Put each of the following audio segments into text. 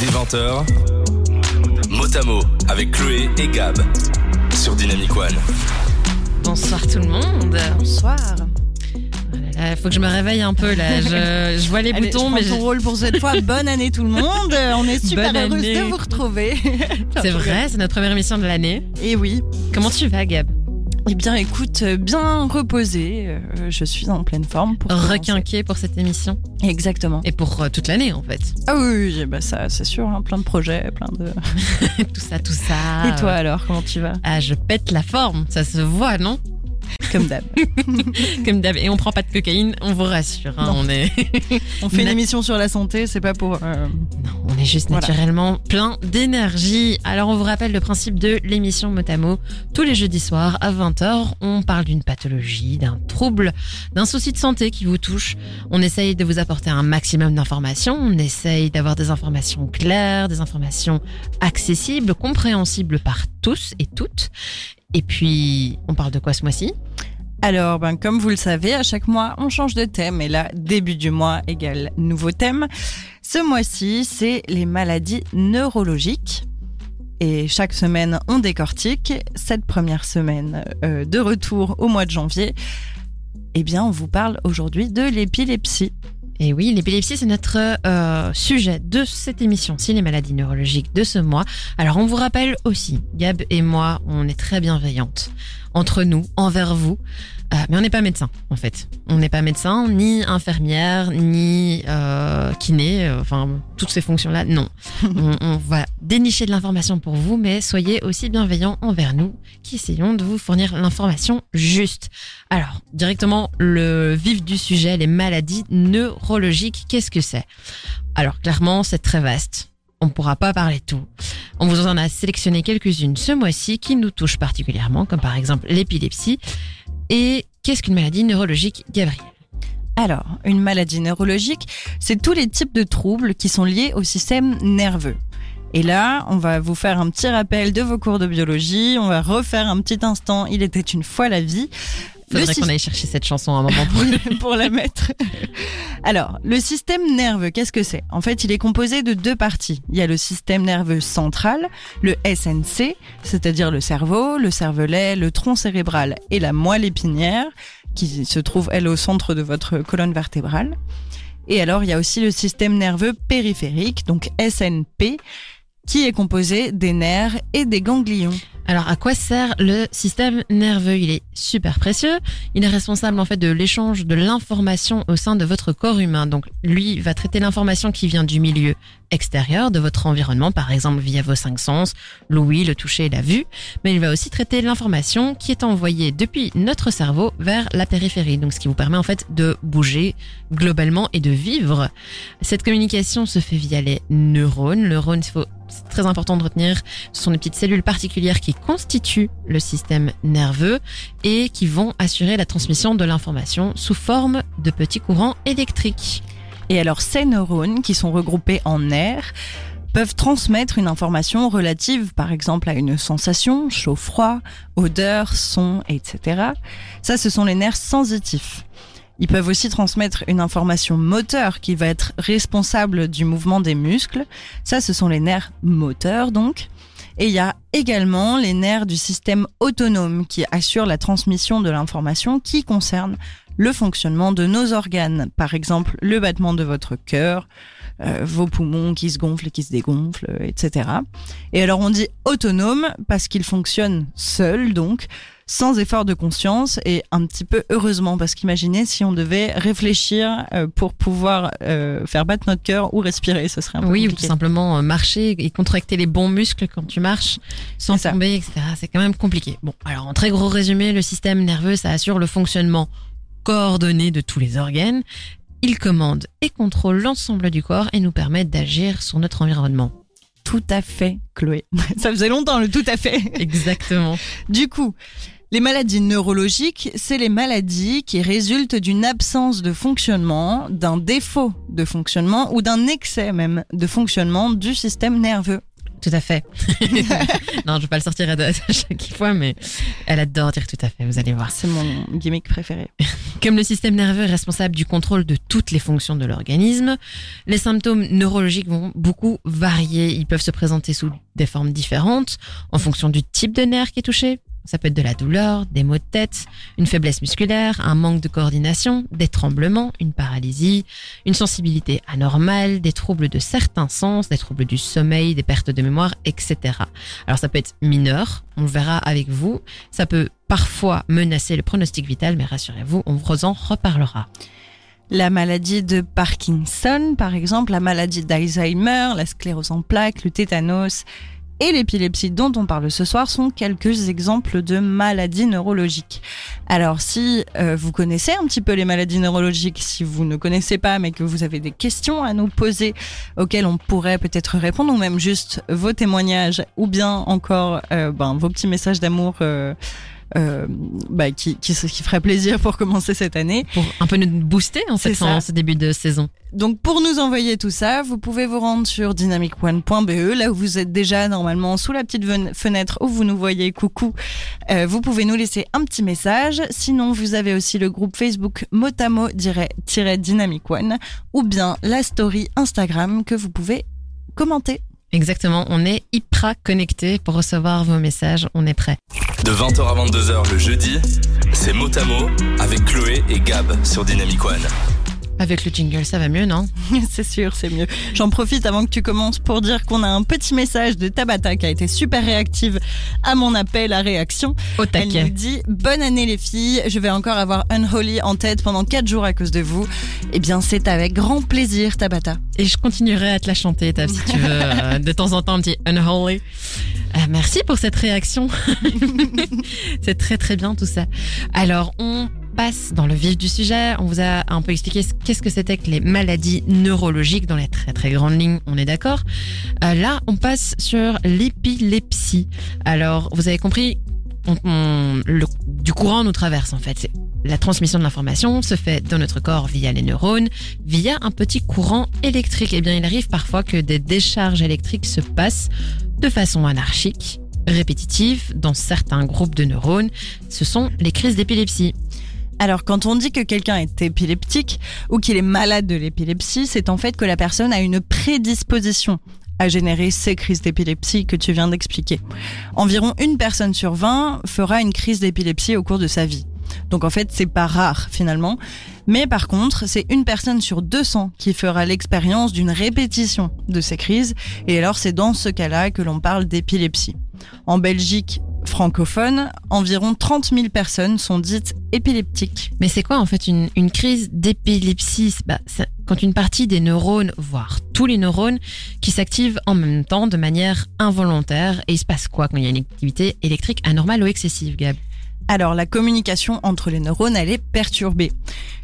Dès 20h, Motamo avec Chloé et Gab sur Dynamic One. Bonsoir tout le monde. Bonsoir. Il faut que je me réveille un peu là. Je, je vois les Allez, boutons, je mais ton je- rôle pour cette fois. Bonne année tout le monde. On est super Bonne heureuse année. de vous retrouver. c'est vrai, c'est notre première émission de l'année. Et oui. Comment tu vas, Gab? Eh bien, écoute, bien reposée. euh, Je suis en pleine forme pour. Requinqué pour cette émission Exactement. et pour euh, toute l'année en fait. Ah oui, oui, bah ça, c'est sûr. hein, plein de projets, plein de. tout ça, tout ça. Et toi alors, comment tu vas? Ah, je pète la forme, ça se voit, non? Comme d'hab. Comme d'hab. Et on prend pas de cocaïne, on vous rassure. hein, Non. on est, On fait une émission sur la santé, c'est pas pour. euh, non, on est juste Voilà. naturellement plein d'énergie. Alors, on vous rappelle le principe de l'émission Motamo. Tous les jeudis soirs à 20h, on parle d'une pathologie, d'un trouble, d'un souci de santé qui vous touche. On essaye de vous apporter un maximum d'informations. On essaye d'avoir des informations claires, des informations accessibles, compréhensibles par tous et toutes. Et puis, on parle de quoi ce mois-ci? Alors, ben, comme vous le savez, à chaque mois, on change de thème. Et là, début du mois égale nouveau thème. Ce mois-ci, c'est les maladies neurologiques. Et chaque semaine, on décortique. Cette première semaine euh, de retour au mois de janvier, eh bien, on vous parle aujourd'hui de l'épilepsie. Et oui, l'épilepsie, c'est notre euh, sujet de cette émission, si les maladies neurologiques de ce mois. Alors, on vous rappelle aussi, Gab et moi, on est très bienveillantes entre nous, envers vous. Euh, mais on n'est pas médecin, en fait. On n'est pas médecin, ni infirmière, ni euh, kiné, euh, enfin, toutes ces fonctions-là, non. on, on va dénicher de l'information pour vous, mais soyez aussi bienveillants envers nous, qui essayons de vous fournir l'information juste. Alors, directement, le vif du sujet, les maladies neurologiques, qu'est-ce que c'est? Alors, clairement, c'est très vaste. On ne pourra pas parler de tout. On vous en a sélectionné quelques-unes ce mois-ci qui nous touchent particulièrement, comme par exemple l'épilepsie. Et qu'est-ce qu'une maladie neurologique, Gabriel? Alors, une maladie neurologique, c'est tous les types de troubles qui sont liés au système nerveux. Et là, on va vous faire un petit rappel de vos cours de biologie, on va refaire un petit instant Il était une fois la vie. Faudrait qu'on aille chercher cette chanson à un moment. Oui, pour la mettre. Alors, le système nerveux, qu'est-ce que c'est? En fait, il est composé de deux parties. Il y a le système nerveux central, le SNC, c'est-à-dire le cerveau, le cervelet, le tronc cérébral et la moelle épinière, qui se trouve, elle, au centre de votre colonne vertébrale. Et alors, il y a aussi le système nerveux périphérique, donc SNP, qui est composé des nerfs et des ganglions. Alors, à quoi sert le système nerveux? Il est super précieux. Il est responsable en fait de l'échange de l'information au sein de votre corps humain. Donc, lui va traiter l'information qui vient du milieu extérieur, de votre environnement, par exemple via vos cinq sens, l'ouïe, le toucher la vue. Mais il va aussi traiter l'information qui est envoyée depuis notre cerveau vers la périphérie. Donc, ce qui vous permet en fait de bouger globalement et de vivre. Cette communication se fait via les neurones. Il faut c'est très important de retenir, ce sont des petites cellules particulières qui constituent le système nerveux et qui vont assurer la transmission de l'information sous forme de petits courants électriques. Et alors ces neurones, qui sont regroupés en nerfs, peuvent transmettre une information relative, par exemple, à une sensation, chaud-froid, odeur, son, etc. Ça, ce sont les nerfs sensitifs. Ils peuvent aussi transmettre une information moteur qui va être responsable du mouvement des muscles. Ça, ce sont les nerfs moteurs, donc. Et il y a également les nerfs du système autonome qui assurent la transmission de l'information qui concerne le fonctionnement de nos organes. Par exemple, le battement de votre cœur, euh, vos poumons qui se gonflent et qui se dégonflent, etc. Et alors on dit autonome parce qu'il fonctionne seul, donc sans effort de conscience et un petit peu heureusement parce qu'imaginez si on devait réfléchir euh, pour pouvoir euh, faire battre notre cœur ou respirer, ce serait un peu Oui, ou tout compliqué. simplement euh, marcher et contracter les bons muscles quand tu marches sans tomber, etc. C'est quand même compliqué. Bon, alors en très gros résumé, le système nerveux, ça assure le fonctionnement coordonné de tous les organes. Il commande et contrôle l'ensemble du corps et nous permet d'agir sur notre environnement. Tout à fait, Chloé. Ça faisait longtemps le tout à fait. Exactement. Du coup, les maladies neurologiques, c'est les maladies qui résultent d'une absence de fonctionnement, d'un défaut de fonctionnement ou d'un excès même de fonctionnement du système nerveux. Tout à fait. non, je vais pas le sortir à à chaque fois, mais elle adore dire tout à fait, vous allez voir. C'est mon gimmick préféré. Comme le système nerveux est responsable du contrôle de toutes les fonctions de l'organisme, les symptômes neurologiques vont beaucoup varier. Ils peuvent se présenter sous des formes différentes en fonction du type de nerf qui est touché. Ça peut être de la douleur, des maux de tête, une faiblesse musculaire, un manque de coordination, des tremblements, une paralysie, une sensibilité anormale, des troubles de certains sens, des troubles du sommeil, des pertes de mémoire, etc. Alors ça peut être mineur, on le verra avec vous. Ça peut parfois menacer le pronostic vital, mais rassurez-vous, on vous en reparlera. La maladie de Parkinson, par exemple, la maladie d'Alzheimer, la sclérose en plaques, le tétanos et l'épilepsie dont on parle ce soir sont quelques exemples de maladies neurologiques. Alors si euh, vous connaissez un petit peu les maladies neurologiques, si vous ne connaissez pas mais que vous avez des questions à nous poser auxquelles on pourrait peut-être répondre ou même juste vos témoignages ou bien encore euh, ben, vos petits messages d'amour. Euh, euh, bah, qui, qui, qui, ferait plaisir pour commencer cette année. Pour un peu nous booster en cette ce début de saison. Donc pour nous envoyer tout ça, vous pouvez vous rendre sur dynamicone.be, là où vous êtes déjà normalement sous la petite fenêtre où vous nous voyez, coucou. Euh, vous pouvez nous laisser un petit message. Sinon, vous avez aussi le groupe Facebook motamo-dynamic one ou bien la story Instagram que vous pouvez commenter. Exactement, on est hyper connecté pour recevoir vos messages, on est prêt. De 20h à 22h le jeudi, c'est Motamo avec Chloé et Gab sur Dynamic One. Avec le jingle, ça va mieux, non C'est sûr, c'est mieux. J'en profite avant que tu commences pour dire qu'on a un petit message de Tabata qui a été super réactive à mon appel à réaction. Au taquet. Elle nous dit Bonne année les filles, je vais encore avoir Unholy en tête pendant 4 jours à cause de vous. Eh bien, c'est avec grand plaisir, Tabata. Et je continuerai à te la chanter, Tab, si tu veux, de temps en temps, un petit Unholy. Euh, merci pour cette réaction. c'est très très bien tout ça. Alors, on passe dans le vif du sujet. On vous a un peu expliqué qu'est-ce que c'était que les maladies neurologiques dans les très très grandes lignes, on est d'accord. Euh, là, on passe sur l'épilepsie. Alors, vous avez compris, du courant nous traverse en fait. La transmission de l'information se fait dans notre corps via les neurones, via un petit courant électrique. Eh bien, il arrive parfois que des décharges électriques se passent de façon anarchique, répétitive dans certains groupes de neurones. Ce sont les crises d'épilepsie. Alors, quand on dit que quelqu'un est épileptique ou qu'il est malade de l'épilepsie, c'est en fait que la personne a une prédisposition à générer ces crises d'épilepsie que tu viens d'expliquer. Environ une personne sur 20 fera une crise d'épilepsie au cours de sa vie. Donc en fait, c'est pas rare finalement. Mais par contre, c'est une personne sur 200 qui fera l'expérience d'une répétition de ces crises. Et alors, c'est dans ce cas-là que l'on parle d'épilepsie. En Belgique francophone, environ 30 000 personnes sont dites épileptiques. Mais c'est quoi en fait une, crise d'épilepsie? Bah, Quand une partie des neurones, voire tous les neurones, qui s'activent en même temps de manière involontaire. Et il se passe quoi quand il y a une activité électrique anormale ou excessive, Gab? Alors la communication entre les neurones, elle est perturbée.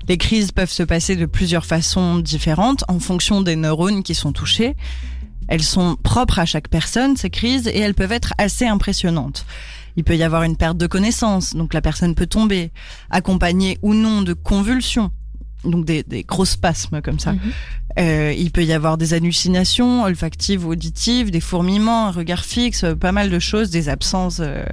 Les crises peuvent se passer de plusieurs façons différentes en fonction des neurones qui sont touchés. Elles sont propres à chaque personne, ces crises, et elles peuvent être assez impressionnantes. Il peut y avoir une perte de connaissance, donc la personne peut tomber, accompagnée ou non de convulsions, donc des, gros spasmes comme ça. Mhm. Euh, il peut y avoir des hallucinations olfactives ou auditives, des fourmillements, un regard fixe, pas mal de choses, des absences, euh,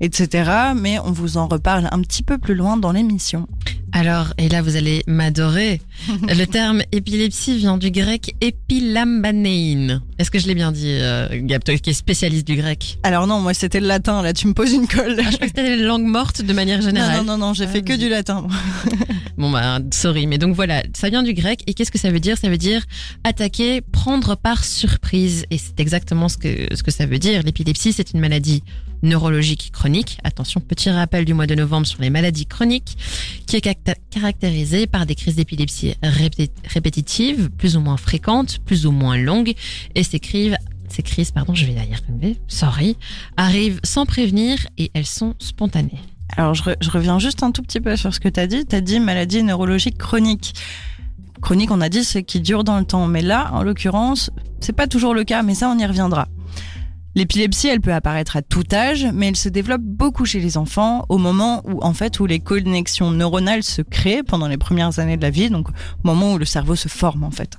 etc. Mais on vous en reparle un petit peu plus loin dans l'émission. Alors, et là vous allez m'adorer, le terme épilepsie vient du grec epilambanein. Est-ce que je l'ai bien dit, euh, Gab, toi qui es spécialiste du grec? Alors non, moi c'était le latin, là tu me poses une colle. Ah, je crois que c'était les langues mortes de manière générale. Non, non, non, j'ai ah, fait que du latin. bon bah, sorry, mais donc voilà, ça vient du grec, et qu'est-ce que ça veut dire? Ça veut dire attaquer, prendre par surprise, et c'est exactement ce que, ce que ça veut dire. L'épilepsie, c'est une maladie neurologique chronique. Attention, petit rappel du mois de novembre sur les maladies chroniques, qui est caractérisée par des crises d'épilepsie répétitives, plus ou moins fréquentes, plus ou moins longues, et crises ces crises, pardon, je vais y arriver, sorry, arrivent sans prévenir et elles sont spontanées. Alors, je, je reviens juste un tout petit peu sur ce que tu as dit. Tu as dit maladie neurologique chronique. Chronique, on a dit, c'est qui dure dans le temps. Mais là, en l'occurrence, c'est pas toujours le cas, mais ça, on y reviendra. L'épilepsie, elle peut apparaître à tout âge, mais elle se développe beaucoup chez les enfants au moment où, en fait, où les connexions neuronales se créent pendant les premières années de la vie, donc au moment où le cerveau se forme, en fait.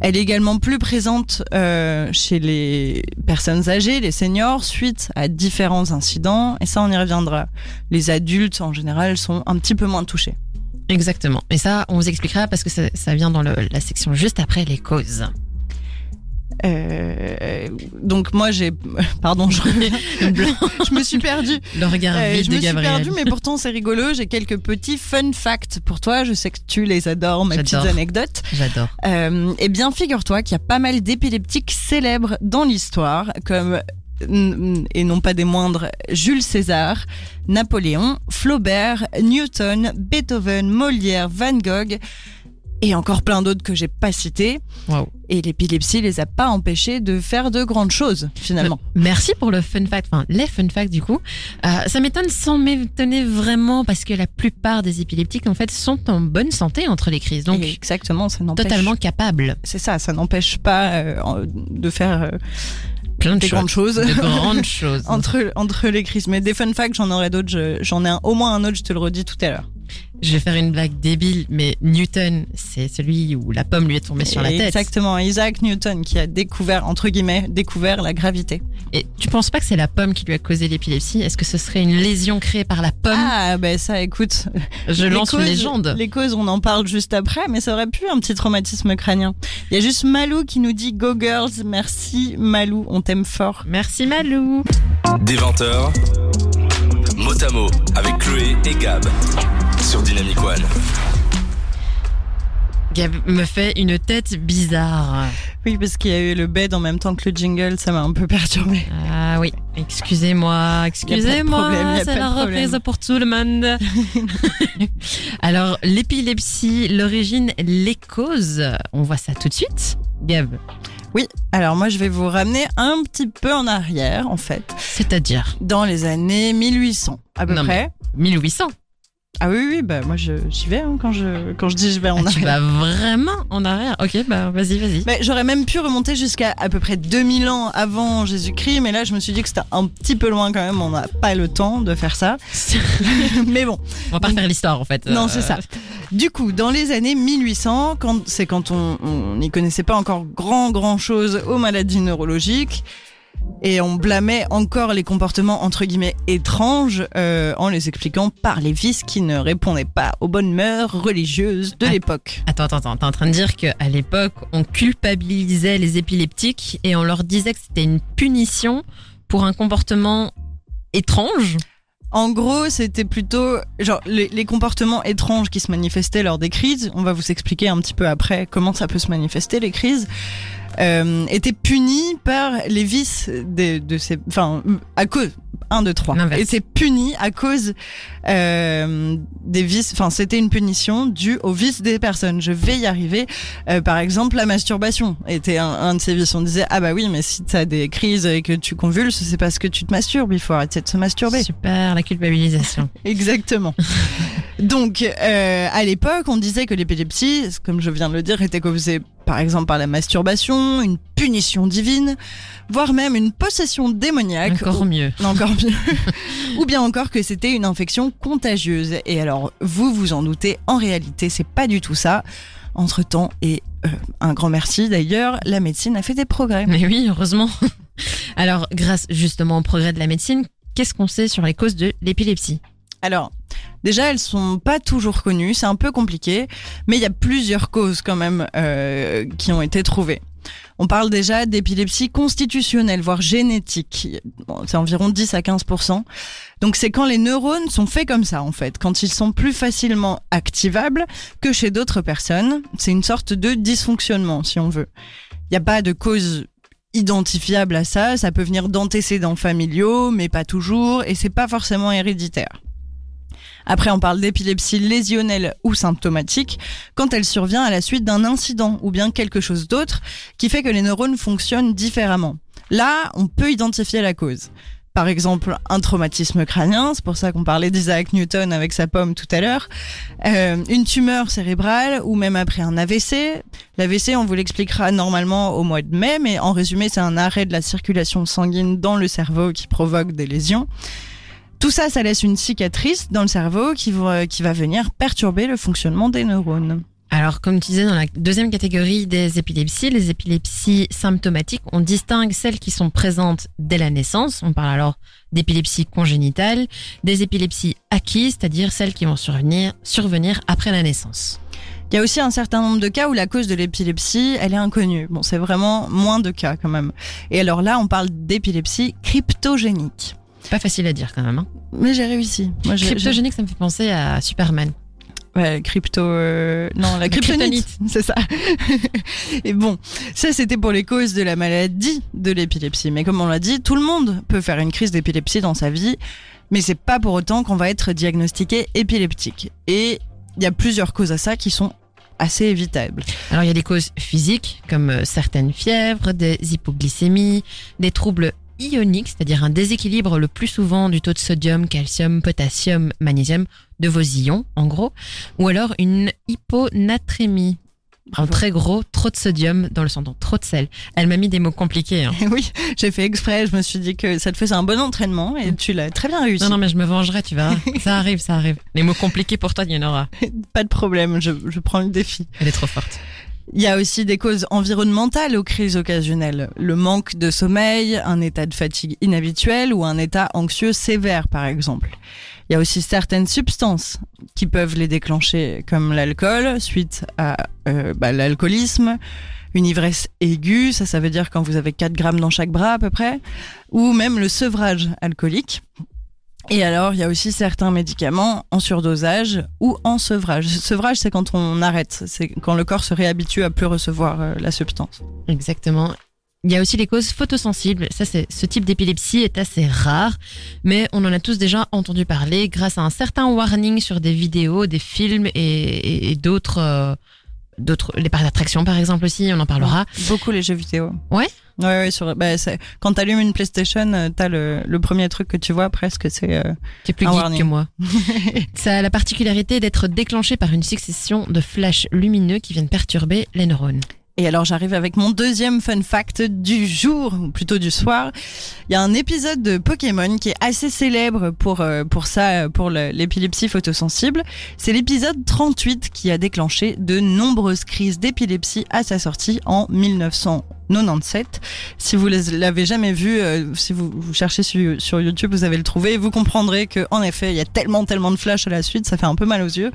Elle est également plus présente euh, chez les personnes âgées, les seniors, suite à différents incidents, et ça, on y reviendra. Les adultes, en général, sont un petit peu moins touchés. Exactement. Et ça, on vous expliquera parce que ça, ça vient dans le- la section juste après les causes. Euh, donc moi j'ai, pardon, je, reviens. je me suis perdue. Le regard Euh, vide je de me suis perdue, mais pourtant c'est rigolo. J'ai quelques petits fun facts pour toi. Je sais que tu les adores, mes petites anecdotes. J'adore. Euh, eh bien, figure-toi qu'il y a pas mal d'épileptiques célèbres dans l'histoire, comme mm, et non pas des moindres Jules César, Napoléon, Flaubert, Newton, Beethoven, Molière, Van Gogh et encore plein d'autres que j'ai pas cités. Wow. Et l'épilepsie les a pas empêchés de faire de grandes choses finalement. Merci pour le fun fact, enfin les fun facts du coup. Euh, ça m'étonne sans m'étonner vraiment parce que la plupart des épileptiques en fait sont en bonne santé entre les crises, donc Et exactement, ça n'empêche. totalement capables. C'est ça, ça n'empêche pas euh, de faire euh, Plein de des choses. grandes choses. De grandes choses. entre, entre les crises. Mais des fun facts, j'en aurai d'autres. je- J'en ai un, au moins un autre, je te le redis tout à l'heure. Je vais faire une blague débile, mais Newton, c'est celui où la pomme lui est tombée sur la tête. Exactement, Isaac Newton qui a découvert, entre guillemets, découvert la gravité. Et tu penses pas que c'est la pomme qui lui a causé l'épilepsie? Est-ce que ce serait une lésion créée par la pomme? Ah, ben ça, écoute. Je lance une légende. Les causes, on en parle juste après, mais ça aurait pu un petit traumatisme crânien. Il y a juste Malou qui nous dit Go Girls, merci Malou, on t'aime fort. Merci Malou. Des 20h, mot à mot avec Chloé et Gab sur Dynamic One. Gab me fait une tête bizarre. Oui, parce qu'il y a eu le bed en même temps que le jingle, ça m'a un peu perturbé. Ah oui, excusez-moi, excusez-moi, problème, y a c'est pas la de problème. reprise pour tout le monde. Alors, l'épilepsie, l'origine, les causes, on voit ça tout de suite. Gab, Oui, alors moi je vais vous ramener un petit peu en arrière, en fait, c'est-à-dire dans les années 1800 à peu Non, près. 1800. Ah oui, oui, bah moi je- j'y vais hein, quand, je, quand je dis je vais en Ah, tu arrière. vas vraiment en arrière Ok, bah vas-y, vas-y. Mais j'aurais même pu remonter jusqu'à à peu près 2000 ans avant Jésus-Christ, mais là je me suis dit que c'était un petit peu loin quand même, on n'a pas le temps de faire ça. mais bon, on va pas refaire l'histoire en fait. non Euh, c'est ça. Du coup, dans les années 1800, quand c'est quand on on n'y connaissait pas encore grand grand chose aux maladies neurologiques. Et on blâmait encore les comportements entre guillemets étranges euh, en les expliquant par les vices qui ne répondaient pas aux bonnes mœurs religieuses de l'époque. Attends, attends, attends. T'es en train de dire qu'à l'époque, on culpabilisait les épileptiques et on leur disait que c'était une punition pour un comportement étrange? En gros, c'était plutôt genre les, les comportements étranges qui se manifestaient lors des crises. On va vous expliquer un petit peu après comment ça peut se manifester les crises. Euh, étaient punis par les vices de, de ces, enfin à cause 1, 2, 3 L'inverse. étaient punis à cause euh, des vices. Enfin, c'était une punition due aux vices des personnes. Je vais y arriver. Euh, par exemple, la masturbation était un, un de ces vices. On disait ah bah oui, mais si t'as des crises et que tu convulses, c'est parce que tu te masturbes. Il faut arrêter de se masturber. Super, la culpabilisation. Exactement. Donc, euh, à l'époque, on disait que l'épilepsie, comme je viens de le dire, était causée par exemple par la masturbation, une punition divine, voire même une possession démoniaque. Encore mieux. ou, encore mieux. ou bien encore que c'était une infection contagieuse. Et alors, vous vous en doutez, en réalité, c'est pas du tout ça. Entre temps, et euh, un grand merci d'ailleurs, la médecine a fait des progrès. Mais oui, heureusement. Alors, grâce justement au progrès de la médecine, qu'est-ce qu'on sait sur les causes de l'épilepsie? Alors, déjà, elles sont pas toujours connues, c'est un peu compliqué, mais il y a plusieurs causes quand même euh, qui ont été trouvées. On parle déjà d'épilepsie constitutionnelle, voire génétique. Bon, c'est environ 10 à 15% Donc c'est quand les neurones sont faits comme ça, en fait, quand ils sont plus facilement activables que chez d'autres personnes. C'est une sorte de dysfonctionnement, si on veut. Il n'y a pas de cause identifiable à ça. Ça peut venir d'antécédents familiaux, mais pas toujours, et c'est pas forcément héréditaire. Après, on parle d'épilepsie lésionnelle ou symptomatique quand elle survient à la suite d'un incident ou bien quelque chose d'autre qui fait que les neurones fonctionnent différemment. Là, on peut identifier la cause. Par exemple, un traumatisme crânien, c'est pour ça qu'on parlait d'Isaac Newton avec sa pomme tout à l'heure, euh, une tumeur cérébrale ou même après un AVC. L'AVC, on vous l'expliquera normalement au mois de mai, mais en résumé, c'est un arrêt de la circulation sanguine dans le cerveau qui provoque des lésions. Tout ça, ça laisse une cicatrice dans le cerveau qui va, qui va venir perturber le fonctionnement des neurones. Alors, comme tu disais, dans la deuxième catégorie des épilepsies, les épilepsies symptomatiques, on distingue celles qui sont présentes dès la naissance. On parle alors d'épilepsie congénitale, des épilepsies acquises, c'est-à-dire celles qui vont survenir, survenir après la naissance. Il y a aussi un certain nombre de cas où la cause de l'épilepsie, elle est inconnue. Bon, c'est vraiment moins de cas quand même. Et alors là, on parle d'épilepsie cryptogénique. Pas facile à dire quand même. Hein. Mais j'ai réussi. Moi, Cryptogénique, ça me fait penser à Superman. Ouais, crypto, euh, non, la kryptonite, c'est ça. et bon, ça c'était pour les causes de la maladie de l'épilepsie. Mais comme on l'a dit, tout le monde peut faire une crise d'épilepsie dans sa vie, mais c'est pas pour autant qu'on va être diagnostiqué épileptique. Et il y a plusieurs causes à ça qui sont assez évitables. Alors il y a des causes physiques comme euh, certaines fièvres, des hypoglycémies, des troubles ionique, c'est-à-dire un déséquilibre le plus souvent du taux de sodium, calcium, potassium, magnésium de vos ions, en gros, ou alors une hyponatrémie. Un très gros, trop de sodium dans le sang, donc trop de sel. Elle m'a mis des mots compliqués. Hein. oui, j'ai fait exprès. Je me suis dit que ça te faisait un bon entraînement et tu l'as très bien réussi. Non, non, mais je me vengerai, tu vois. ça arrive, ça arrive. Les mots compliqués pour toi, il y en aura. Pas de problème, je, je prends le défi. Elle est trop forte. Il y a aussi des causes environnementales aux crises occasionnelles. Le manque de sommeil, un état de fatigue inhabituel ou un état anxieux sévère, par exemple. Il y a aussi certaines substances qui peuvent les déclencher, comme l'alcool, suite à euh, bah, l'alcoolisme, une ivresse aiguë, ça, ça veut dire quand vous avez 4 grammes dans chaque bras à peu près, ou même le sevrage alcoolique. Et alors, il y a aussi certains médicaments en surdosage ou en sevrage. Sevrage, c'est quand on arrête, c'est quand le corps se réhabitue à plus recevoir euh, la substance. Exactement. Il y a aussi les causes photosensibles. Ça, c'est ce type d'épilepsie est assez rare, mais on en a tous déjà entendu parler grâce à un certain warning sur des vidéos, des films et, d'autres. Euh, d'autres les parcs d'attraction par exemple aussi on en parlera beaucoup les jeux vidéo ouais ouais, ouais sur bah, quand t'allumes une PlayStation euh, t'as le, le premier truc que tu vois presque c'est euh, plus geek que moi ça a la particularité d'être déclenché par une succession de flashs lumineux qui viennent perturber les neurones et alors j'arrive avec mon deuxième fun fact du jour, ou plutôt du soir. Il y a un épisode de Pokémon qui est assez célèbre pour, euh, pour ça, pour l'épilepsie photosensible. C'est l'épisode 38 qui a déclenché de nombreuses crises d'épilepsie à sa sortie en 1900. 97. Si vous l'avez jamais vu, euh, si vous, vous cherchez sur, sur, YouTube, vous avez le trouvé. Vous comprendrez que en effet, il y a tellement, tellement de flash à la suite, ça fait un peu mal aux yeux.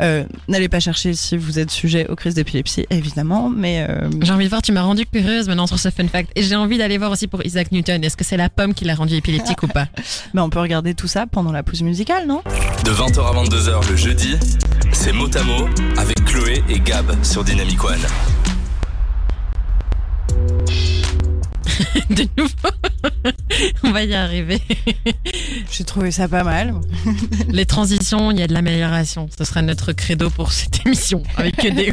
Euh, N'allez pas chercher si vous êtes sujet aux crises d'épilepsie, évidemment. Mais euh... j'ai envie de voir. Tu m'as rendu curieuse maintenant sur ce fun fact, et j'ai envie d'aller voir aussi pour Isaac Newton. Est-ce que c'est la pomme qui l'a rendu épileptique ou pas? Mais on peut regarder tout ça pendant la pause musicale, non? De 20h à 22h le jeudi, c'est Motamo avec Chloé et Gab sur Dynamic One. Bye. de nouveau. On va y arriver. J'ai trouvé ça pas mal. Les transitions, il y a de l'amélioration. Ce sera notre credo pour cette émission. Avec que des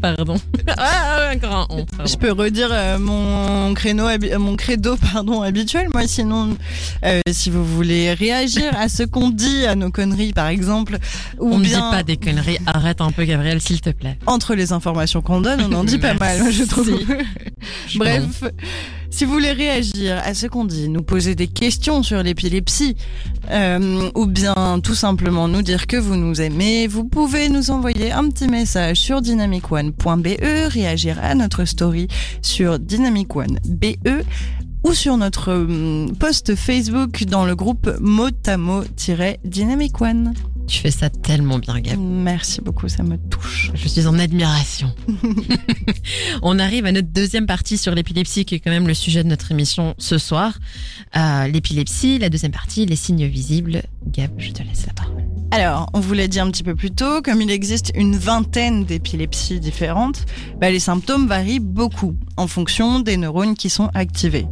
Pardon. Ah, encore un Je peux redire euh, mon, créneau, mon credo pardon, habituel, moi, sinon, euh, si vous voulez réagir à ce qu'on dit, à nos conneries, par exemple. Ou on ne dit pas des conneries. Arrête un peu, Gabriel, s'il te plaît. Entre les informations qu'on donne, on en dit pas mal, je trouve. Bref. Si vous voulez réagir à ce qu'on dit, nous poser des questions sur l'épilepsie, euh, ou bien tout simplement nous dire que vous nous aimez, vous pouvez nous envoyer un petit message sur dynamicone.be, réagir à notre story sur dynamicone.be ou sur notre hum, post Facebook dans le groupe motamo-dynamic one. Tu fais ça tellement bien, Gab. Merci beaucoup, ça me touche. Je suis en admiration. On arrive à notre deuxième partie sur l'épilepsie, qui est quand même le sujet de notre émission ce soir. Euh, l'épilepsie, la deuxième partie, les signes visibles. Gab, je te laisse la parole. Alors, on vous l'a dit un petit peu plus tôt, comme il existe une vingtaine d'épilepsies différentes, bah, les symptômes varient beaucoup en fonction des neurones qui sont activés.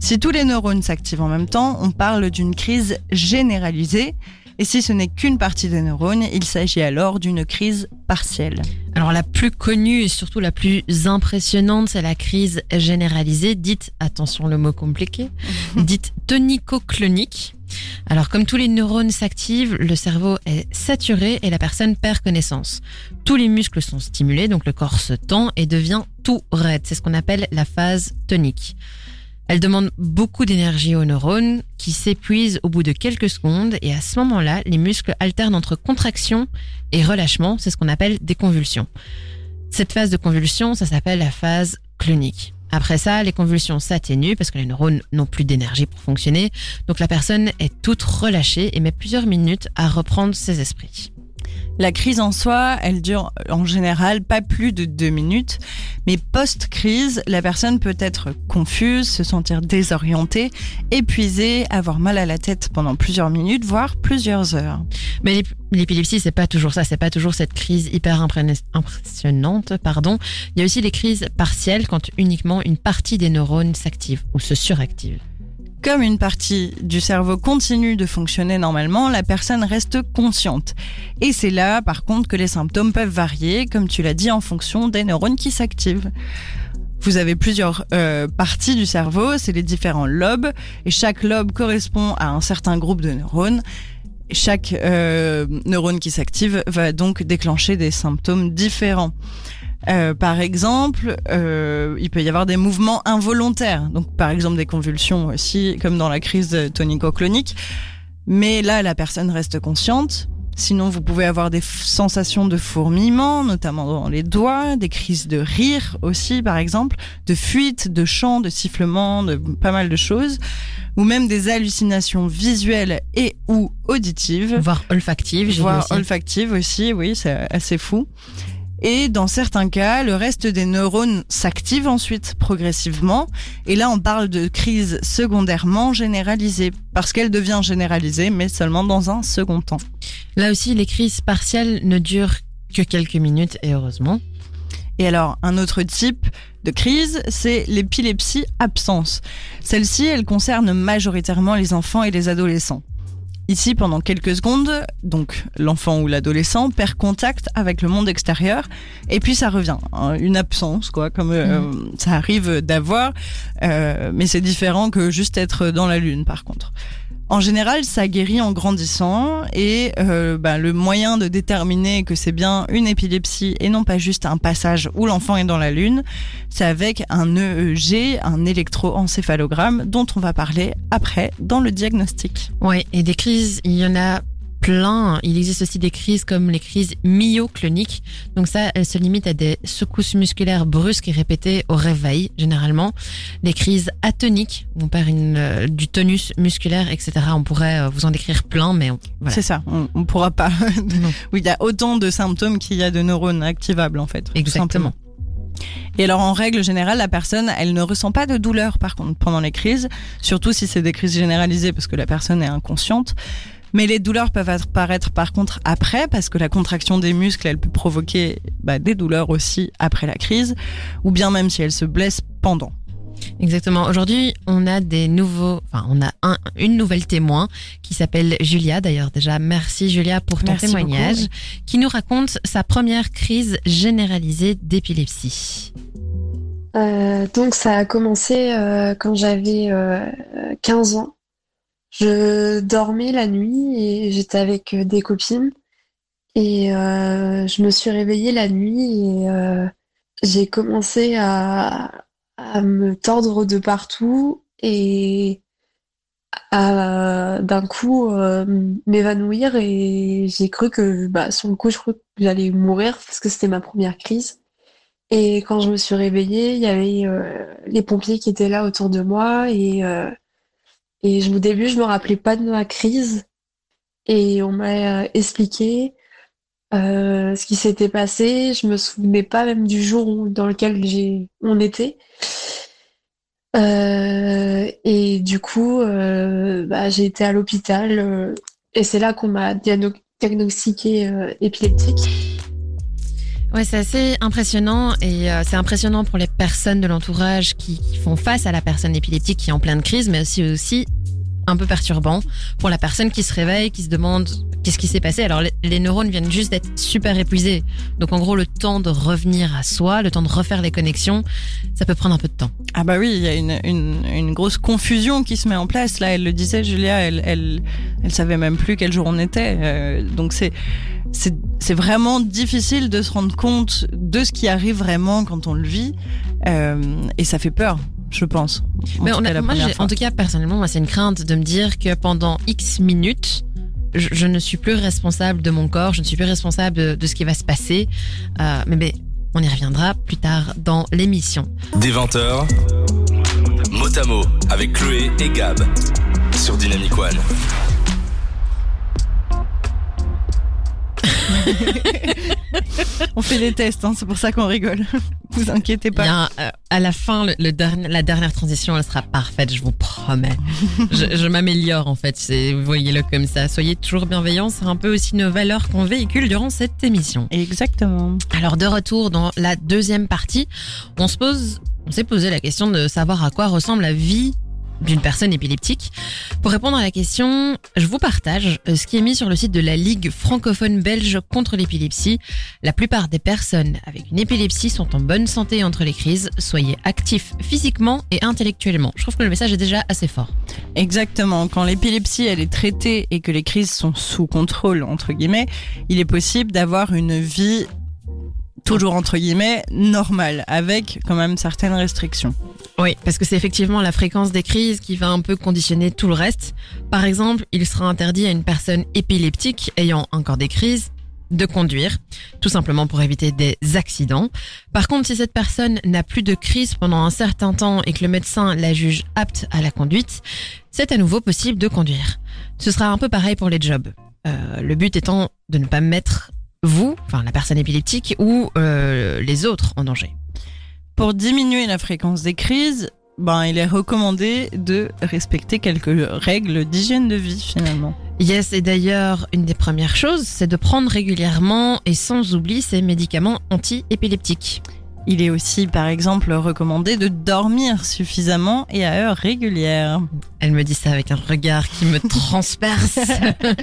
Si tous les neurones s'activent en même temps, on parle d'une crise généralisée et si ce n'est qu'une partie des neurones, il s'agit alors d'une crise partielle. Alors la plus connue et surtout la plus impressionnante, c'est la crise généralisée, dite, attention le mot compliqué, dite tonico-clonique. Alors comme tous les neurones s'activent, le cerveau est saturé et la personne perd connaissance. Tous les muscles sont stimulés, donc le corps se tend et devient tout raide. C'est ce qu'on appelle la phase tonique. Elle demande beaucoup d'énergie aux neurones qui s'épuisent au bout de quelques secondes et à ce moment-là, les muscles alternent entre contraction et relâchement, c'est ce qu'on appelle des convulsions. Cette phase de convulsion, ça s'appelle la phase clonique. Après ça, les convulsions s'atténuent parce que les neurones n'ont plus d'énergie pour fonctionner, donc la personne est toute relâchée et met plusieurs minutes à reprendre ses esprits. La crise en soi, elle dure en général pas plus de deux minutes, mais post-crise, la personne peut être confuse, se sentir désorientée, épuisée, avoir mal à la tête pendant plusieurs minutes, voire plusieurs heures. Mais l'ép- l'épilepsie, c'est pas toujours ça, c'est pas toujours cette crise hyper impressionnante, pardon. Il y a aussi les crises partielles quand uniquement une partie des neurones s'active ou se suractive. Comme une partie du cerveau continue de fonctionner normalement, la personne reste consciente. Et c'est là, par contre, que les symptômes peuvent varier, comme tu l'as dit, en fonction des neurones qui s'activent. Vous avez plusieurs euh, parties du cerveau, c'est les différents lobes, et chaque lobe correspond à un certain groupe de neurones. Chaque euh, neurone qui s'active va donc déclencher des symptômes différents. Euh, par exemple, euh, il peut y avoir des mouvements involontaires, donc par exemple des convulsions aussi, comme dans la crise tonico-clonique. Mais là, la personne reste consciente. Sinon, vous pouvez avoir des sensations de fourmillement, notamment dans les doigts, des crises de rire aussi, par exemple, de fuite, de chant, de sifflement, de pas mal de choses, ou même des hallucinations visuelles et ou auditives Voire olfactive, j'ai vu voire aussi. olfactive aussi, oui, c'est assez fou. Et dans certains cas, le reste des neurones s'active ensuite progressivement. Et là, on parle de crise secondairement généralisée, parce qu'elle devient généralisée, mais seulement dans un second temps. Là aussi, les crises partielles ne durent que quelques minutes et heureusement. Et alors, un autre type de crise, c'est l'épilepsie absence. Celle-ci, elle concerne majoritairement les enfants et les adolescents. Ici, pendant quelques secondes, donc l'enfant ou l'adolescent perd contact avec le monde extérieur, et puis ça revient, hein, une absence, quoi, comme euh, ça arrive d'avoir, euh, mais c'est différent que juste être dans la lune, par contre. En général, ça guérit en grandissant et euh, bah, le moyen de déterminer que c'est bien une épilepsie et non pas juste un passage où l'enfant est dans la lune, c'est avec un EEG, un électroencéphalogramme, dont on va parler après dans le diagnostic. Ouais, et des crises, il y en a plein. Il existe aussi des crises comme les crises myocloniques. Donc ça, elles se limitent à des secousses musculaires brusques et répétées au réveil, généralement. Les crises atoniques, où on perd une, euh, du tonus musculaire, etc. On pourrait euh, vous en décrire plein, mais on- voilà. C'est ça, on, on pourra pas. Oui, il y a autant de symptômes qu'il y a de neurones activables en fait. tout Exactement. simplement. Et alors en règle générale, la personne, elle ne ressent pas de douleur par contre pendant les crises, surtout si c'est des crises généralisées parce que la personne est inconsciente. Mais les douleurs peuvent apparaître par contre après parce que la contraction des muscles, elle peut provoquer bah, des douleurs aussi après la crise, ou bien même si elle se blesse pendant. Exactement. Aujourd'hui, on a des nouveaux, enfin, on a un, une nouvelle témoin qui s'appelle Julia. D'ailleurs, déjà, merci Julia pour ton Merci témoignage, beaucoup, qui nous raconte sa première crise généralisée d'épilepsie. Euh, donc ça a commencé euh, quand j'avais euh, 15 ans. Je dormais la nuit et j'étais avec euh, des copines et euh, je me suis réveillée la nuit et euh, j'ai commencé à, me tordre de partout et à d'un coup m'évanouir et j'ai cru que bah sur le coup je crois que j'allais mourir parce que c'était ma première crise. Et quand je me suis réveillée, il y avait les pompiers qui étaient là autour de moi et et je, au début je me rappelais pas de ma crise et on m'a euh, expliqué euh, ce qui s'était passé. Je me souvenais pas même du jour dans lequel j'ai on était. Euh, et du coup, euh, bah, j'ai été à l'hôpital et c'est là qu'on m'a diagno- diagnostiqué épileptique. Ouais, c'est assez impressionnant et euh, c'est impressionnant pour les personnes de l'entourage qui, font face à la personne épileptique qui est en pleine crise, mais aussi aussi un peu perturbant pour la personne qui se réveille, qui se demande qu'est-ce qui s'est passé. Alors les, neurones viennent juste d'être super épuisés, donc en gros le temps de revenir à soi, le temps de refaire les connexions, ça peut prendre un peu de temps. Ah bah oui, il y a une, une, une grosse confusion qui se met en place. Là, elle le disait, Julia, elle, elle, elle savait même plus quel jour on était. Euh, donc c'est, c'est, c'est vraiment difficile de se rendre compte de ce qui arrive vraiment quand on le vit. Euh, et ça fait peur. Je pense. En Mais tout on cas, a- moi, en tout cas, personnellement, moi, c'est une crainte de me dire que pendant X minutes, je, je ne suis plus responsable de mon corps, je ne suis plus responsable de, de ce qui va se passer. Euh, mais, mais on y reviendra plus tard dans l'émission. Des 20h, mot à mot avec Chloé et Gab sur Dynamic One. On fait les tests, hein, c'est pour ça qu'on rigole. Vous inquiétez pas. euh, à la fin, le, le dernier- la dernière transition, elle sera parfaite, je vous promets. je je m'améliore en fait, vous voyez-le comme ça. Soyez toujours bienveillants, c'est un peu aussi nos valeurs qu'on véhicule durant cette émission. Exactement. Alors de retour dans la deuxième partie, on se pose, on s'est posé la question de savoir à quoi ressemble la vie d'une personne épileptique. Pour répondre à la question, je vous partage euh, ce qui est mis sur le site de la Ligue francophone belge contre l'épilepsie. La plupart des personnes avec une épilepsie sont en bonne santé entre les crises. Soyez actifs physiquement et intellectuellement. Je trouve que le message est déjà assez fort. Exactement. Quand l'épilepsie elle est traitée et que les crises sont sous contrôle entre guillemets, il est possible d'avoir une vie toujours entre guillemets normale avec quand même certaines restrictions. Oui, parce que c'est effectivement la fréquence des crises qui va un peu conditionner tout le reste. Par exemple, il sera interdit à une personne épileptique ayant encore des crises de conduire, tout simplement pour éviter des accidents. Par contre, si cette personne n'a plus de crise pendant un certain temps et que le médecin la juge apte à la conduite, c'est à nouveau possible de conduire. Ce sera un peu pareil pour les jobs. Euh, le but étant de ne pas mettre vous, enfin la personne épileptique ou euh, les autres en danger. Pour diminuer la fréquence des crises, ben il est recommandé de respecter quelques règles d'hygiène de vie finalement. Yes, et d'ailleurs, une des premières choses, c'est de prendre régulièrement et sans oubli ces médicaments anti-épileptiques. Il est aussi par exemple recommandé de dormir suffisamment et à heure régulière. Elle me dit ça avec un regard qui me transperce.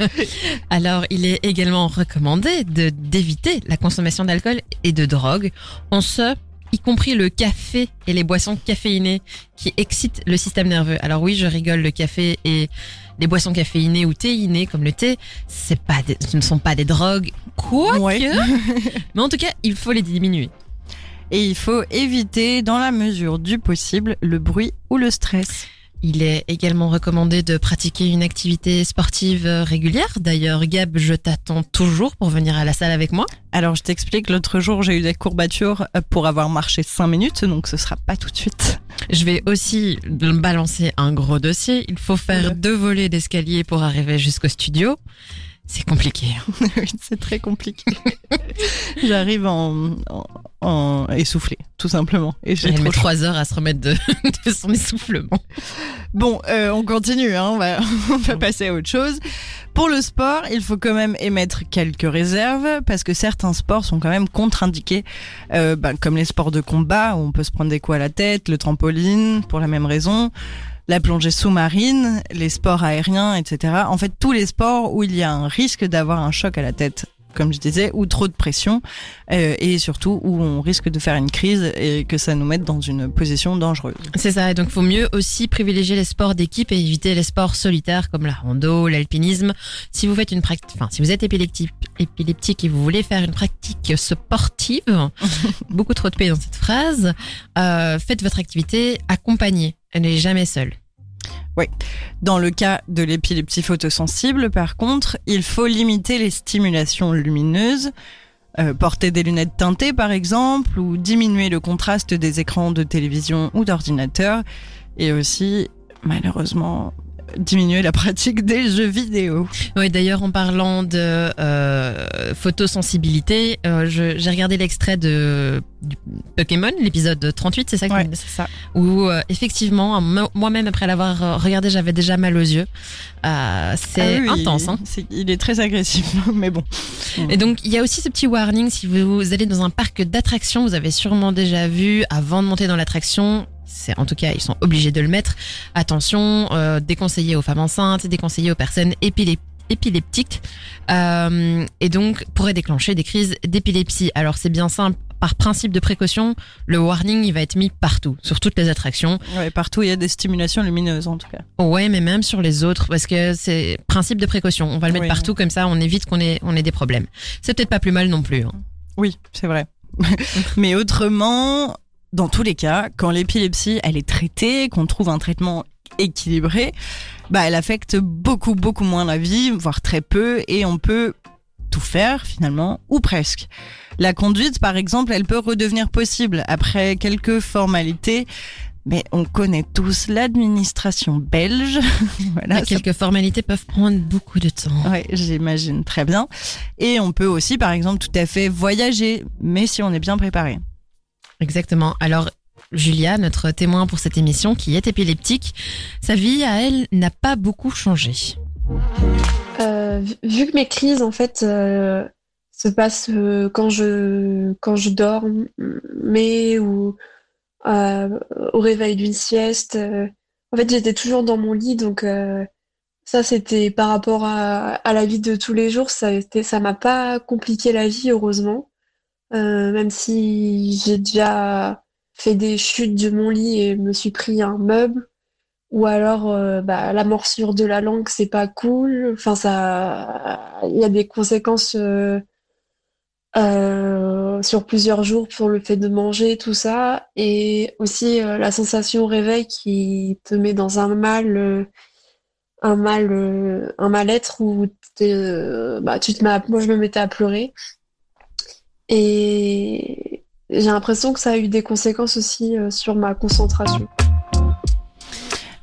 Alors, il est également recommandé de d'éviter la consommation d'alcool et de drogue, en ce y compris le café et les boissons caféinées qui excitent le système nerveux. Alors oui, je rigole, le café et les boissons caféinées ou théinées comme le thé, c'est pas des- ce ne sont pas des drogues, quoique. Ouais. Mais en tout cas, il faut les diminuer. Et il faut éviter dans la mesure du possible le bruit ou le stress. Il est également recommandé de pratiquer une activité sportive euh, régulière. D'ailleurs, Gab, je t'attends toujours pour venir à la salle avec moi. Alors je t'explique, l'autre jour j'ai eu des courbatures euh, pour avoir marché 5 minutes, donc ce sera pas tout de suite. Je vais aussi balancer un gros dossier. Il faut faire deux volets d'escalier pour arriver jusqu'au studio. C'est compliqué. Oui, c'est très compliqué. J'arrive en, en, en essoufflé, tout simplement. Et j'ai trop trois heures à se remettre de, de son essoufflement. Bon, euh, on continue, hein, on, va, on va passer à autre chose. Pour le sport, il faut quand même émettre quelques réserves parce que certains sports sont quand même contre-indiqués, euh, bah, comme les sports de combat où on peut se prendre des coups à la tête, le trampoline pour la même raison, la plongée sous-marine, les sports aériens, etc. En fait, tous les sports où il y a un risque d'avoir un choc à la tête, comme je disais, ou trop de pression, euh, et surtout où on risque de faire une crise et que ça nous mette dans une position dangereuse. C'est ça. Et donc, il faut mieux aussi privilégier les sports d'équipe et éviter les sports solitaires comme la rando, l'alpinisme. Si vous faites une pratique, enfin, si vous êtes épileptique, épileptique et vous voulez faire une pratique sportive, beaucoup trop de P dans cette phrase, euh, faites votre activité accompagnée. Elle n'est jamais seule. Dans le cas de l'épilepsie photosensible, par contre, il faut limiter les stimulations lumineuses, euh, porter des lunettes teintées par exemple, ou diminuer le contraste des écrans de télévision ou d'ordinateur, et aussi, malheureusement, diminuer la pratique des jeux vidéo. Oui, d'ailleurs, en parlant de euh, photosensibilité, euh, j'ai regardé l'extrait de du Pokémon, l'épisode 38, c'est ça Ouais, c'est ça. où euh, effectivement, mo- moi-même après l'avoir regardé, j'avais déjà mal aux yeux. C'est Ah oui, intense. Hein. il est très agressif, mais bon. Et donc, il y a aussi ce petit warning si vous allez dans un parc d'attractions, vous avez sûrement déjà vu avant de monter dans l'attraction. C'est en tout cas, ils sont obligés de le mettre. Attention, euh, déconseillé aux femmes enceintes, déconseillé aux personnes épilé- épileptiques, euh, et donc pourrait déclencher des crises d'épilepsie. Alors c'est bien simple. Par principe de précaution, le warning il va être mis partout, sur toutes les attractions. Ouais, partout, il y a des stimulations lumineuses en tout cas. Ouais, mais même sur les autres, parce que c'est principe de précaution. On va le mettre Oui. partout comme ça, on évite qu'on ait, on ait des problèmes. C'est peut-être pas plus mal non plus. hein. Oui, c'est vrai. Mais autrement, dans tous les cas, quand l'épilepsie elle est traitée, qu'on trouve un traitement équilibré, bah elle affecte beaucoup beaucoup moins la vie, voire très peu, et on peut tout faire finalement, ou presque. La conduite, par exemple, elle peut redevenir possible après quelques formalités. Mais on connaît tous l'administration belge. voilà, quelques formalités peuvent prendre beaucoup de temps. Oui, j'imagine très bien. Et on peut aussi, par exemple, tout à fait voyager, mais si on est bien préparé. Exactement. Alors, Julia, notre témoin pour cette émission, qui est épileptique, sa vie à elle n'a pas beaucoup changé. Euh, vu que mes crises, en fait, euh, se passent euh, quand je quand je dors, mais ou au réveil d'une sieste. en fait, j'étais toujours dans mon lit, donc ça, c'était par rapport à, la vie de tous les jours. Ça, ça m'a pas compliqué la vie, heureusement. Même si j'ai déjà fait des chutes de mon lit et me suis pris un meuble. Ou alors euh, bah, la morsure de la langue c'est pas cool. Enfin ça il y a des conséquences euh, euh, sur plusieurs jours pour le fait de manger tout ça. Et aussi la sensation au réveil qui te met dans un mal un mal un mal-être où bah, tu te moi je me mettais à pleurer et j'ai l'impression que ça a eu des conséquences aussi sur ma concentration.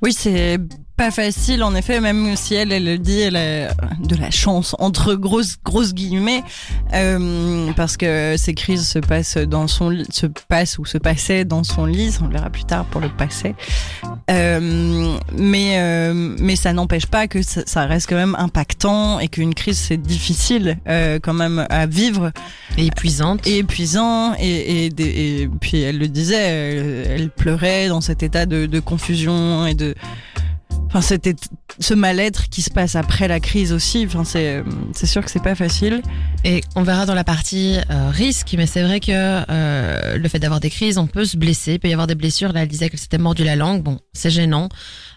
Oui, c'est pas facile en effet, même si elle, elle le dit, elle a de la chance entre grosses grosses guillemets, euh, parce que ces crises se passent dans son se passent ou se passaient dans son lit. On le verra plus tard pour le passé. Euh, mais euh, mais ça n'empêche pas que ça, ça, reste quand même impactant et qu'une crise c'est difficile quand même à vivre et épuisante et épuisant et, et, et, puis elle le disait, elle, elle pleurait dans cet état de, de confusion et de Enfin, c'était ce mal-être qui se passe après la crise aussi. Enfin, c'est c'est sûr que c'est pas facile. Et on verra dans la partie euh, risque, mais c'est vrai que euh, le fait d'avoir des crises, on peut se blesser, il peut y avoir des blessures. Là, elle disait que c'était mordu la langue. Bon, c'est gênant,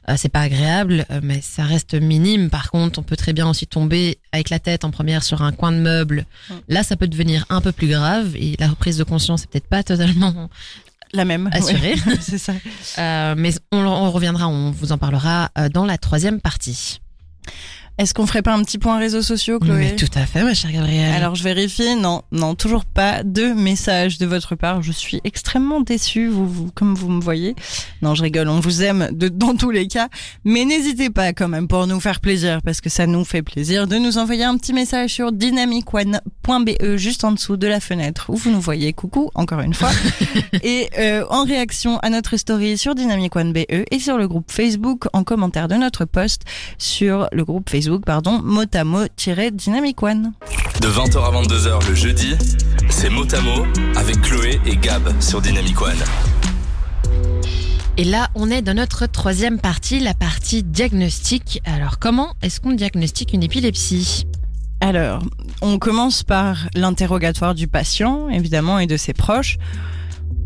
euh, c'est pas agréable, euh, mais ça reste minime. Par contre, on peut très bien aussi tomber avec la tête en première sur un coin de meuble. Là, ça peut devenir un peu plus grave et la reprise de conscience, c'est peut-être pas totalement la même. Assuré. c'est ça. Euh, mais on, on, reviendra, on vous en parlera euh, dans la troisième partie. Est-ce qu'on ferait pas un petit point réseaux sociaux, Chloé Mais Tout à fait, ma chère Gabrielle. Alors je vérifie, non, non, toujours pas de message de votre part. Je suis extrêmement déçue, vous, vous, comme vous me voyez. Non, je rigole, on vous aime de, dans tous les cas, mais n'hésitez pas quand même pour nous faire plaisir, parce que ça nous fait plaisir de nous envoyer un petit message sur dynamicone.be juste en dessous de la fenêtre où vous nous voyez. Coucou, encore une fois. et euh, en réaction à notre story sur dynamicone.be et sur le groupe Facebook en commentaire de notre post sur le groupe Facebook Facebook, pardon, motamo-dynamic one. De 20h à 22h le jeudi, c'est Motamo avec Chloé et Gab sur Dynamic One. Et là, on est dans notre troisième partie, la partie diagnostic. Alors, comment est-ce qu'on diagnostique une épilepsie? Alors, on commence par l'interrogatoire du patient, évidemment, et de ses proches.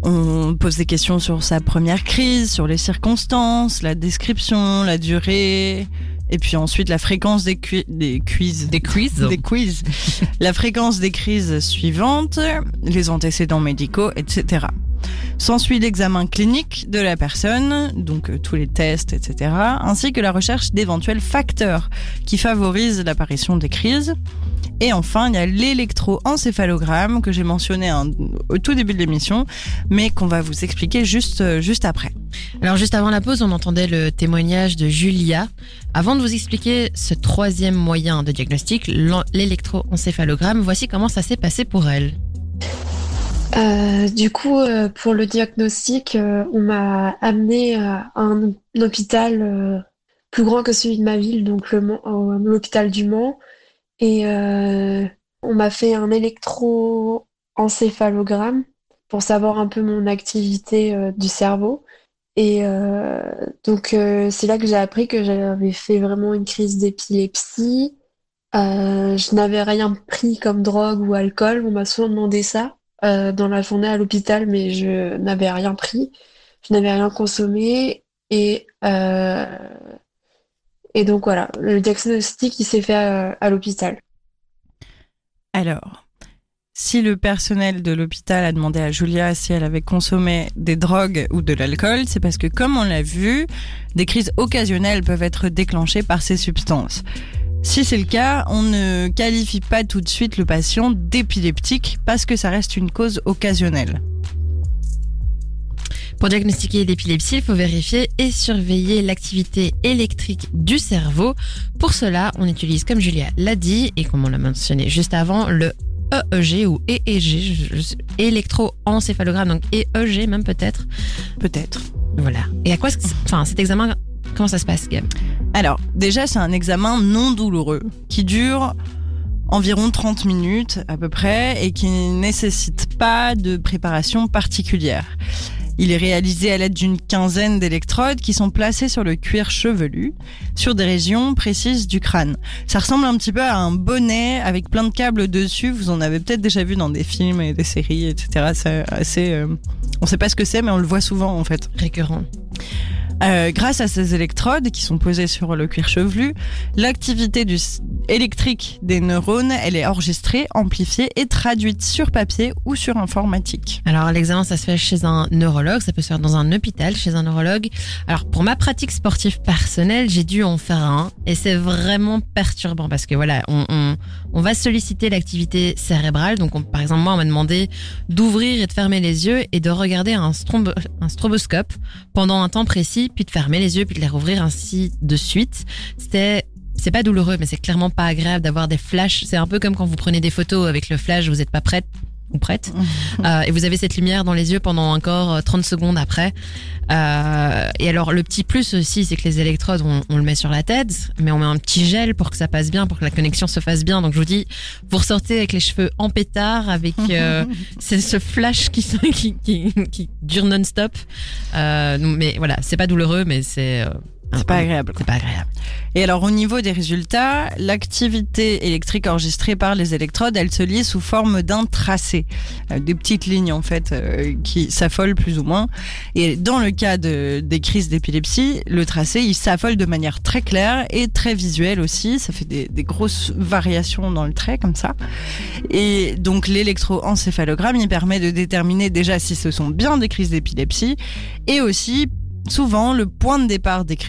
On pose des questions sur sa première crise, sur les circonstances, la description, la durée, et puis ensuite la fréquence des, des quiz. Des quiz Des quiz. la fréquence des crises suivantes, les antécédents médicaux, etc. S'ensuit l'examen clinique de la personne, donc euh, tous les tests, etc., ainsi que la recherche d'éventuels facteurs qui favorisent l'apparition des crises. Et enfin, il y a l'électroencéphalogramme que j'ai mentionné au tout début de l'émission, mais qu'on va vous expliquer juste, euh, juste après. Alors juste avant la pause, on entendait le témoignage de Julia. Avant de vous expliquer ce troisième moyen de diagnostic, l'électroencéphalogramme, voici comment ça s'est passé pour elle. Euh, du coup, euh, pour le diagnostic, euh, on m'a amené à un, hôpital plus grand que celui de ma ville, donc l'hôpital du Mans. Et on m'a fait un électroencéphalogramme pour savoir un peu mon activité du cerveau. Et donc, c'est là que j'ai appris que j'avais fait vraiment une crise d'épilepsie. je n'avais rien pris comme drogue ou alcool. On m'a souvent demandé ça. Euh, dans la journée à l'hôpital, mais je n'avais rien pris, je n'avais rien consommé et euh, et donc voilà, le diagnostic il s'est fait à, l'hôpital. Alors, si le personnel de l'hôpital a demandé à Julia si elle avait consommé des drogues ou de l'alcool, c'est parce que, comme on l'a vu, des crises occasionnelles peuvent être déclenchées par ces substances. Si c'est le cas, on ne qualifie pas tout de suite le patient d'épileptique parce que ça reste une cause occasionnelle. Pour diagnostiquer l'épilepsie, il faut vérifier et surveiller l'activité électrique du cerveau. Pour cela, on utilise, comme Julia l'a dit et comme on l'a mentionné juste avant, le EEG ou EEG, électroencéphalogramme, donc EEG même peut-être. Peut-être. Voilà. Et à quoi, enfin, cet examen, comment ça se passe, Gab? Alors, déjà, c'est un examen non douloureux qui dure environ 30 minutes à peu près et qui ne nécessite pas de préparation particulière. Il est réalisé à l'aide d'une quinzaine d'électrodes qui sont placées sur le cuir chevelu, sur des régions précises du crâne. Ça ressemble un petit peu à un bonnet avec plein de câbles dessus. Vous en avez peut-être déjà vu dans des films et des séries, etc. C'est assez. Euh, on sait pas ce que c'est, mais on le voit souvent en fait. Récurrent. Euh, grâce à ces électrodes qui sont posées sur le cuir chevelu, l'activité électrique des neurones, elle est enregistrée, amplifiée et traduite sur papier ou sur informatique. Alors l'examen, ça se fait chez un neurologue, ça peut se faire dans un hôpital, chez un neurologue. Alors pour ma pratique sportive personnelle, j'ai dû en faire un et c'est vraiment perturbant parce que voilà, on, on, va solliciter l'activité cérébrale. Donc on, par exemple, moi, on m'a demandé d'ouvrir et de fermer les yeux et de regarder un stroboscope pendant un temps précis, puis de fermer les yeux, puis de les rouvrir ainsi de suite. C'était c'est pas douloureux, mais c'est clairement pas agréable d'avoir des flashs. C'est un peu comme quand vous prenez des photos avec le flash, vous n'êtes pas prête ou prête, euh, et vous avez cette lumière dans les yeux pendant encore 30 secondes après. Euh, et alors le petit plus aussi, c'est que les électrodes, on, on, le met sur la tête, mais on met un petit gel pour que ça passe bien, pour que la connexion se fasse bien. Donc je vous dis, vous ressortez avec les cheveux en pétard, avec euh, c'est ce flash qui, qui, qui, qui dure non-stop. Euh, mais voilà, c'est pas douloureux, mais c'est c'est pas agréable. C'est pas agréable. Et alors au niveau des résultats, l'activité électrique enregistrée par les électrodes, elle se lit sous forme d'un tracé, euh, des petites lignes en fait euh, qui s'affolent plus ou moins. Et dans le cas de, des crises d'épilepsie, le tracé il s'affole de manière très claire et très visuelle aussi. Ça fait des, des grosses variations dans le trait comme ça. Et donc l'électroencéphalogramme il permet de déterminer déjà si ce sont bien des crises d'épilepsie et aussi souvent le point de départ des crises